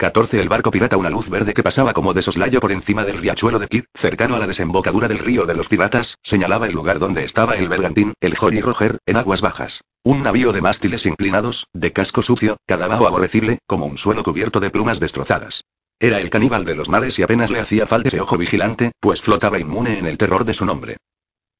14 El barco pirata Una luz verde que pasaba como de soslayo por encima del riachuelo de Kid, cercano a la desembocadura del río de los piratas, señalaba el lugar donde estaba el bergantín, el Jolly Roger, en aguas bajas. Un navío de mástiles inclinados, de casco sucio, cadavao aborrecible, como un suelo cubierto de plumas destrozadas. Era el caníbal de los mares y apenas le hacía falta ese ojo vigilante, pues flotaba inmune en el terror de su nombre.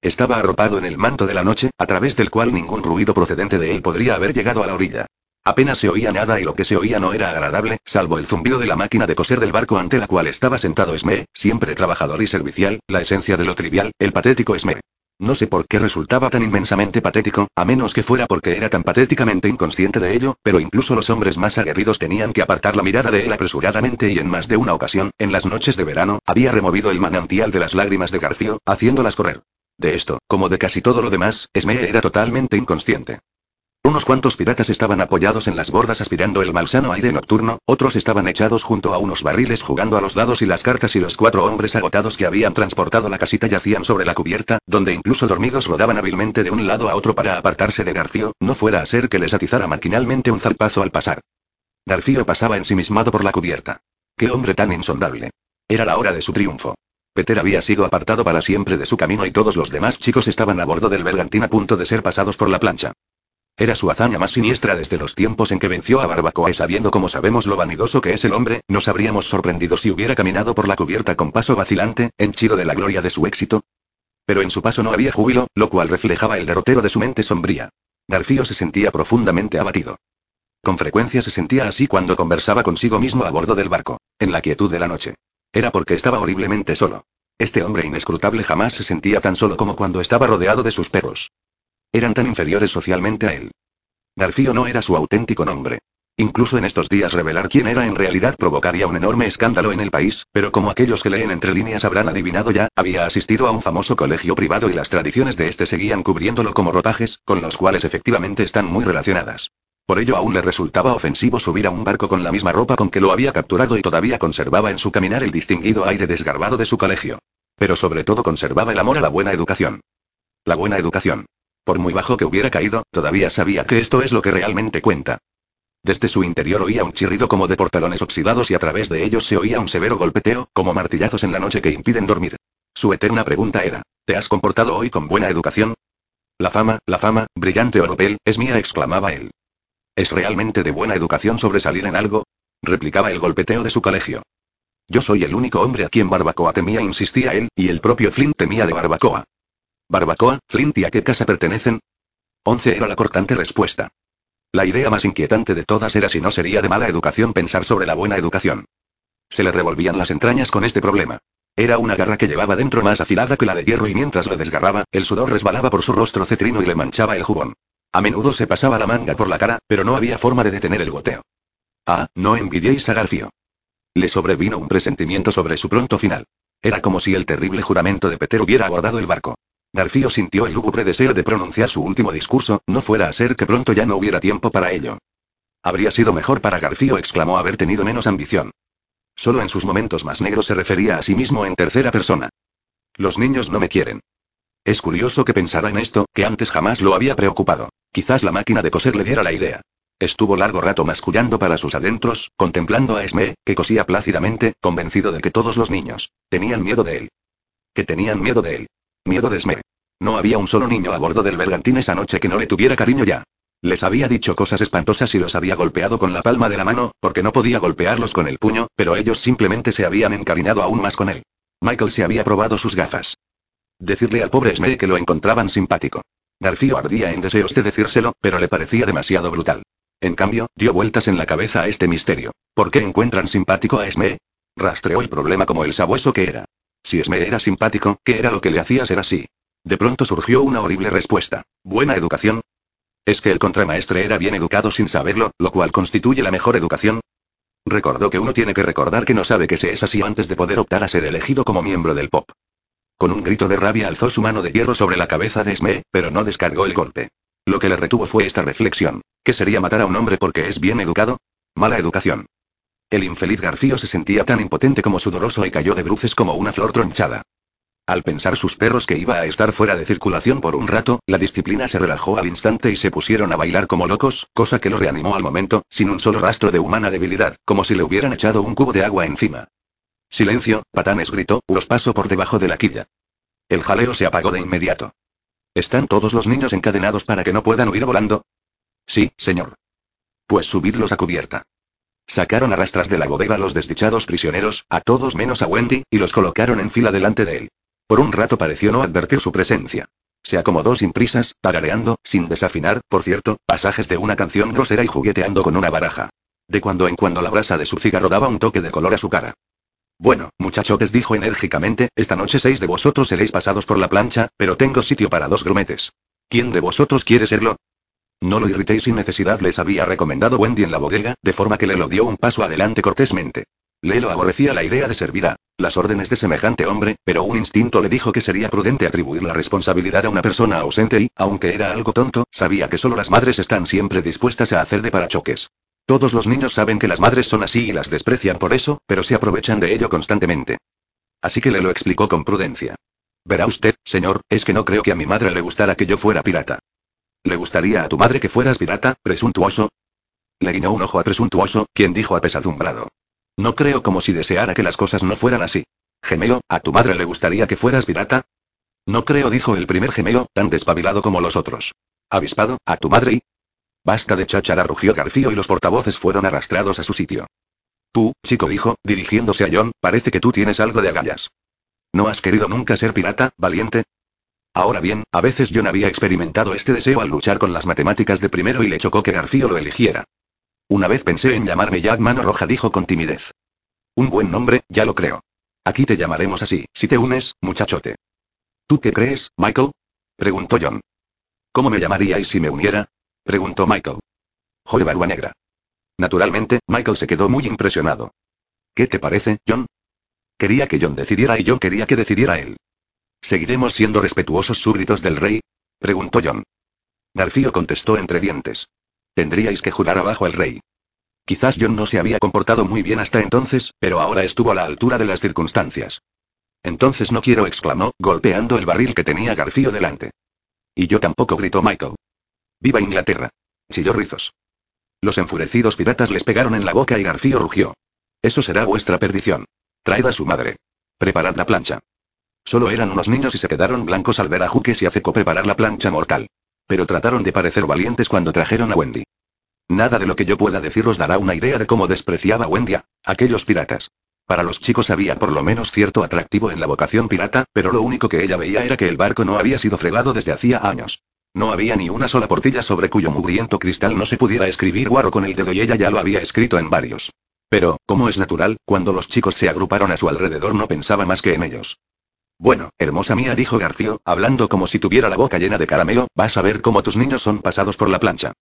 Estaba arropado en el manto de la noche, a través del cual ningún ruido procedente de él podría haber llegado a la orilla. Apenas se oía nada y lo que se oía no era agradable, salvo el zumbido de la máquina de coser del barco ante la cual estaba sentado Esme, siempre trabajador y servicial, la esencia de lo trivial, el patético Esme. No sé por qué resultaba tan inmensamente patético, a menos que fuera porque era tan patéticamente inconsciente de ello, pero incluso los hombres más aguerridos tenían que apartar la mirada de él apresuradamente y en más de una ocasión, en las noches de verano, había removido el manantial de las lágrimas de Garfio, haciéndolas correr. De esto, como de casi todo lo demás, Esme era totalmente inconsciente. Unos cuantos piratas estaban apoyados en las bordas aspirando el malsano aire nocturno, otros estaban echados junto a unos barriles jugando a los dados y las cartas y los cuatro hombres agotados que habían transportado la casita yacían sobre la cubierta, donde incluso dormidos rodaban hábilmente de un lado a otro para apartarse de Garfio, no fuera a ser que les atizara maquinalmente un zarpazo al pasar. Garfio pasaba ensimismado por la cubierta. ¡Qué hombre tan insondable! Era la hora de su triunfo. Peter había sido apartado para siempre de su camino y todos los demás chicos estaban a bordo del bergantín a punto de ser pasados por la plancha. Era su hazaña más siniestra desde los tiempos en que venció a Barbacoa y sabiendo como sabemos lo vanidoso que es el hombre, nos habríamos sorprendido si hubiera caminado por la cubierta con paso vacilante, henchido de la gloria de su éxito. Pero en su paso no había júbilo, lo cual reflejaba el derrotero de su mente sombría. García se sentía profundamente abatido. Con frecuencia se sentía así cuando conversaba consigo mismo a bordo del barco, en la quietud de la noche. Era porque estaba horriblemente solo. Este hombre inescrutable jamás se sentía tan solo como cuando estaba rodeado de sus perros. Eran tan inferiores socialmente a él. García no era su auténtico nombre. Incluso en estos días revelar quién era en realidad provocaría un enorme escándalo en el país, pero como aquellos que leen entre líneas habrán adivinado ya, había asistido a un famoso colegio privado y las tradiciones de este seguían cubriéndolo como ropajes, con los cuales efectivamente están muy relacionadas. Por ello aún le resultaba ofensivo subir a un barco con la misma ropa con que lo había capturado y todavía conservaba en su caminar el distinguido aire desgarbado de su colegio. Pero sobre todo conservaba el amor a la buena educación. La buena educación. Por muy bajo que hubiera caído, todavía sabía que esto es lo que realmente cuenta. Desde su interior oía un chirrido como de portalones oxidados y a través de ellos se oía un severo golpeteo, como martillazos en la noche que impiden dormir. Su eterna pregunta era, ¿te has comportado hoy con buena educación? La fama, la fama, brillante oropel, es mía, exclamaba él. ¿Es realmente de buena educación sobresalir en algo? replicaba el golpeteo de su colegio. Yo soy el único hombre a quien Barbacoa temía, insistía él, y el propio Flint temía de Barbacoa. Barbacoa, Flint y a qué casa pertenecen? Once era la cortante respuesta. La idea más inquietante de todas era si no sería de mala educación pensar sobre la buena educación. Se le revolvían las entrañas con este problema. Era una garra que llevaba dentro más afilada que la de hierro y mientras lo desgarraba, el sudor resbalaba por su rostro cetrino y le manchaba el jubón. A menudo se pasaba la manga por la cara, pero no había forma de detener el goteo. Ah, no envidiéis a Garfio. Le sobrevino un presentimiento sobre su pronto final. Era como si el terrible juramento de Peter hubiera abordado el barco. García sintió el lúgubre deseo de pronunciar su último discurso, no fuera a ser que pronto ya no hubiera tiempo para ello. Habría sido mejor para García, exclamó haber tenido menos ambición. Solo en sus momentos más negros se refería a sí mismo en tercera persona. Los niños no me quieren. Es curioso que pensara en esto, que antes jamás lo había preocupado. Quizás la máquina de coser le diera la idea. Estuvo largo rato mascullando para sus adentros, contemplando a Esme, que cosía plácidamente, convencido de que todos los niños tenían miedo de él. Que tenían miedo de él. Miedo de Esme. No había un solo niño a bordo del bergantín esa noche que no le tuviera cariño ya. Les había dicho cosas espantosas y los había golpeado con la palma de la mano, porque no podía golpearlos con el puño, pero ellos simplemente se habían encariñado aún más con él. Michael se había probado sus gafas. Decirle al pobre Esme que lo encontraban simpático. García ardía en deseos de decírselo, pero le parecía demasiado brutal. En cambio, dio vueltas en la cabeza a este misterio. ¿Por qué encuentran simpático a Esme? Rastreó el problema como el sabueso que era. Si Esme era simpático, ¿qué era lo que le hacía ser así? De pronto surgió una horrible respuesta. ¿Buena educación? ¿Es que el contramaestre era bien educado sin saberlo, lo cual constituye la mejor educación? Recordó que uno tiene que recordar que no sabe que se es así antes de poder optar a ser elegido como miembro del pop. Con un grito de rabia alzó su mano de hierro sobre la cabeza de Sme, pero no descargó el golpe. Lo que le retuvo fue esta reflexión. ¿Qué sería matar a un hombre porque es bien educado? Mala educación. El infeliz García se sentía tan impotente como sudoroso y cayó de bruces como una flor tronchada. Al pensar sus perros que iba a estar fuera de circulación por un rato, la disciplina se relajó al instante y se pusieron a bailar como locos, cosa que lo reanimó al momento, sin un solo rastro de humana debilidad, como si le hubieran echado un cubo de agua encima. Silencio, Patanes gritó, los paso por debajo de la quilla. El jaleo se apagó de inmediato. ¿Están todos los niños encadenados para que no puedan huir volando? Sí, señor. Pues subidlos a cubierta. Sacaron a rastras de la bodega los desdichados prisioneros, a todos menos a Wendy, y los colocaron en fila delante de él. Por un rato pareció no advertir su presencia. Se acomodó sin prisas, tarareando, sin desafinar, por cierto, pasajes de una canción grosera y jugueteando con una baraja. De cuando en cuando la brasa de su cigarro daba un toque de color a su cara. Bueno, muchachotes dijo enérgicamente, esta noche seis de vosotros seréis pasados por la plancha, pero tengo sitio para dos grumetes. ¿Quién de vosotros quiere serlo? No lo irritéis sin necesidad, les había recomendado Wendy en la bodega, de forma que le lo dio un paso adelante cortésmente. Lelo aborrecía la idea de servir a las órdenes de semejante hombre, pero un instinto le dijo que sería prudente atribuir la responsabilidad a una persona ausente y, aunque era algo tonto, sabía que solo las madres están siempre dispuestas a hacer de parachoques. Todos los niños saben que las madres son así y las desprecian por eso, pero se aprovechan de ello constantemente. Así que le lo explicó con prudencia. Verá usted, señor, es que no creo que a mi madre le gustara que yo fuera pirata. ¿Le gustaría a tu madre que fueras pirata, presuntuoso? Le guiñó un ojo a presuntuoso, quien dijo apesadumbrado. No creo como si deseara que las cosas no fueran así. Gemelo, ¿a tu madre le gustaría que fueras pirata? No creo, dijo el primer gemelo, tan despabilado como los otros. Avispado, ¿a tu madre y? Basta de cháchara, rugió García y los portavoces fueron arrastrados a su sitio. Tú, chico, dijo, dirigiéndose a John, parece que tú tienes algo de agallas. ¿No has querido nunca ser pirata, valiente? Ahora bien, a veces John había experimentado este deseo al luchar con las matemáticas de primero y le chocó que García lo eligiera. Una vez pensé en llamarme Jack Mano Roja, dijo con timidez. Un buen nombre, ya lo creo. Aquí te llamaremos así, si te unes, muchachote. ¿Tú qué crees, Michael? preguntó John. ¿Cómo me llamaríais si me uniera? preguntó Michael. Joder, barba negra. Naturalmente, Michael se quedó muy impresionado. ¿Qué te parece, John? Quería que John decidiera y yo quería que decidiera él. ¿Seguiremos siendo respetuosos súbditos del rey? preguntó John. García contestó entre dientes. Tendríais que jurar abajo el rey. Quizás John no se había comportado muy bien hasta entonces, pero ahora estuvo a la altura de las circunstancias. Entonces no quiero, exclamó, golpeando el barril que tenía García delante. Y yo tampoco, gritó Michael. ¡Viva Inglaterra! chilló Rizos. Los enfurecidos piratas les pegaron en la boca y García rugió. Eso será vuestra perdición. Traed a su madre. Preparad la plancha. Solo eran unos niños y se quedaron blancos al ver a Juques y a Feco preparar la plancha mortal. Pero trataron de parecer valientes cuando trajeron a Wendy. Nada de lo que yo pueda decir os dará una idea de cómo despreciaba Wendy a aquellos piratas. Para los chicos había por lo menos cierto atractivo en la vocación pirata, pero lo único que ella veía era que el barco no había sido fregado desde hacía años. No había ni una sola portilla sobre cuyo mugriento cristal no se pudiera escribir guarro con el dedo y ella ya lo había escrito en varios. Pero, como es natural, cuando los chicos se agruparon a su alrededor no pensaba más que en ellos. Bueno, hermosa mía, dijo García, hablando como si tuviera la boca llena de caramelo, vas a ver cómo tus niños son pasados por la plancha.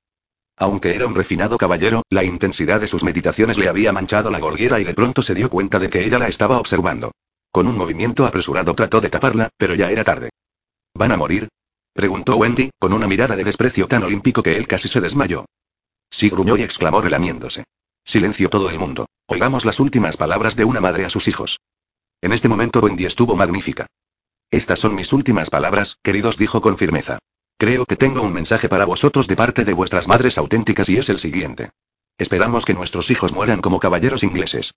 Aunque era un refinado caballero, la intensidad de sus meditaciones le había manchado la gorguera y de pronto se dio cuenta de que ella la estaba observando. Con un movimiento apresurado trató de taparla, pero ya era tarde. ¿Van a morir? preguntó Wendy, con una mirada de desprecio tan olímpico que él casi se desmayó. Sí gruñó y exclamó relamiéndose. Silencio todo el mundo. Oigamos las últimas palabras de una madre a sus hijos. En este momento Wendy estuvo magnífica. Estas son mis últimas palabras, queridos, dijo con firmeza. Creo que tengo un mensaje para vosotros de parte de vuestras madres auténticas y es el siguiente. Esperamos que nuestros hijos mueran como caballeros ingleses.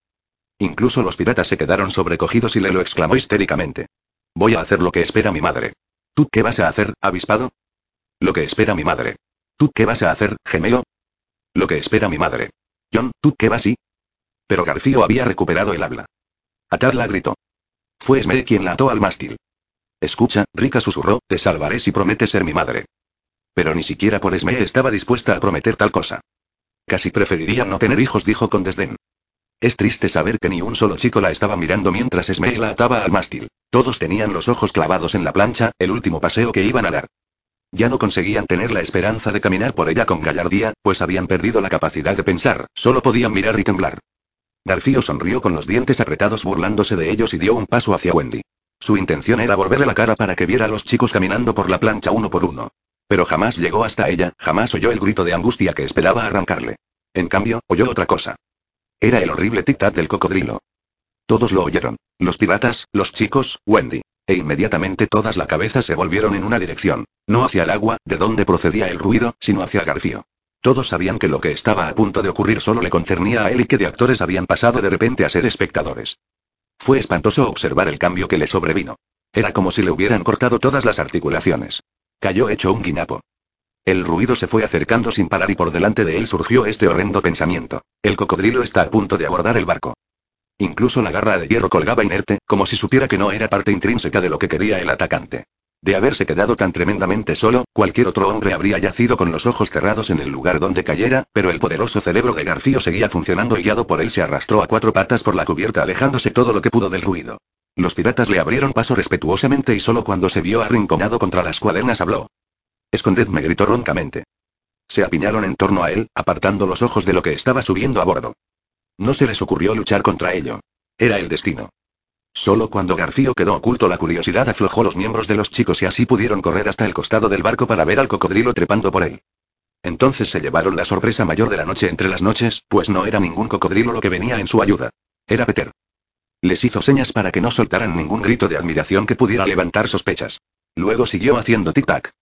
Incluso los piratas se quedaron sobrecogidos y le lo exclamó histéricamente. Voy a hacer lo que espera mi madre. ¿Tú qué vas a hacer, avispado? Lo que espera mi madre. ¿Tú qué vas a hacer, gemelo? Lo que espera mi madre. John, ¿tú qué vas y? Pero García había recuperado el habla. Atadla gritó. Fue Esme quien la ató al mástil. Escucha, Rica susurró, te salvaré si prometes ser mi madre. Pero ni siquiera por Esme estaba dispuesta a prometer tal cosa. Casi preferiría no tener hijos, dijo con desdén. Es triste saber que ni un solo chico la estaba mirando mientras Esme la ataba al mástil. Todos tenían los ojos clavados en la plancha, el último paseo que iban a dar. Ya no conseguían tener la esperanza de caminar por ella con gallardía, pues habían perdido la capacidad de pensar, solo podían mirar y temblar. Garfio sonrió con los dientes apretados burlándose de ellos y dio un paso hacia Wendy. Su intención era volverle la cara para que viera a los chicos caminando por la plancha uno por uno. Pero jamás llegó hasta ella, jamás oyó el grito de angustia que esperaba arrancarle. En cambio, oyó otra cosa. Era el horrible tic-tac del cocodrilo. Todos lo oyeron. Los piratas, los chicos, Wendy. E inmediatamente todas la cabeza se volvieron en una dirección. No hacia el agua, de donde procedía el ruido, sino hacia Garfio. Todos sabían que lo que estaba a punto de ocurrir solo le concernía a él y que de actores habían pasado de repente a ser espectadores. Fue espantoso observar el cambio que le sobrevino. Era como si le hubieran cortado todas las articulaciones. Cayó hecho un guiñapo. El ruido se fue acercando sin parar y por delante de él surgió este horrendo pensamiento. El cocodrilo está a punto de abordar el barco. Incluso la garra de hierro colgaba inerte, como si supiera que no era parte intrínseca de lo que quería el atacante. De haberse quedado tan tremendamente solo, cualquier otro hombre habría yacido con los ojos cerrados en el lugar donde cayera, pero el poderoso cerebro de García seguía funcionando y guiado por él se arrastró a cuatro patas por la cubierta alejándose todo lo que pudo del ruido. Los piratas le abrieron paso respetuosamente y solo cuando se vio arrinconado contra las cuadernas habló. Escondedme, gritó roncamente. Se apiñaron en torno a él, apartando los ojos de lo que estaba subiendo a bordo. No se les ocurrió luchar contra ello. Era el destino. Solo cuando García quedó oculto la curiosidad aflojó los miembros de los chicos y así pudieron correr hasta el costado del barco para ver al cocodrilo trepando por él. Entonces se llevaron la sorpresa mayor de la noche entre las noches, pues no era ningún cocodrilo lo que venía en su ayuda. Era Peter. Les hizo señas para que no soltaran ningún grito de admiración que pudiera levantar sospechas. Luego siguió haciendo tic-tac.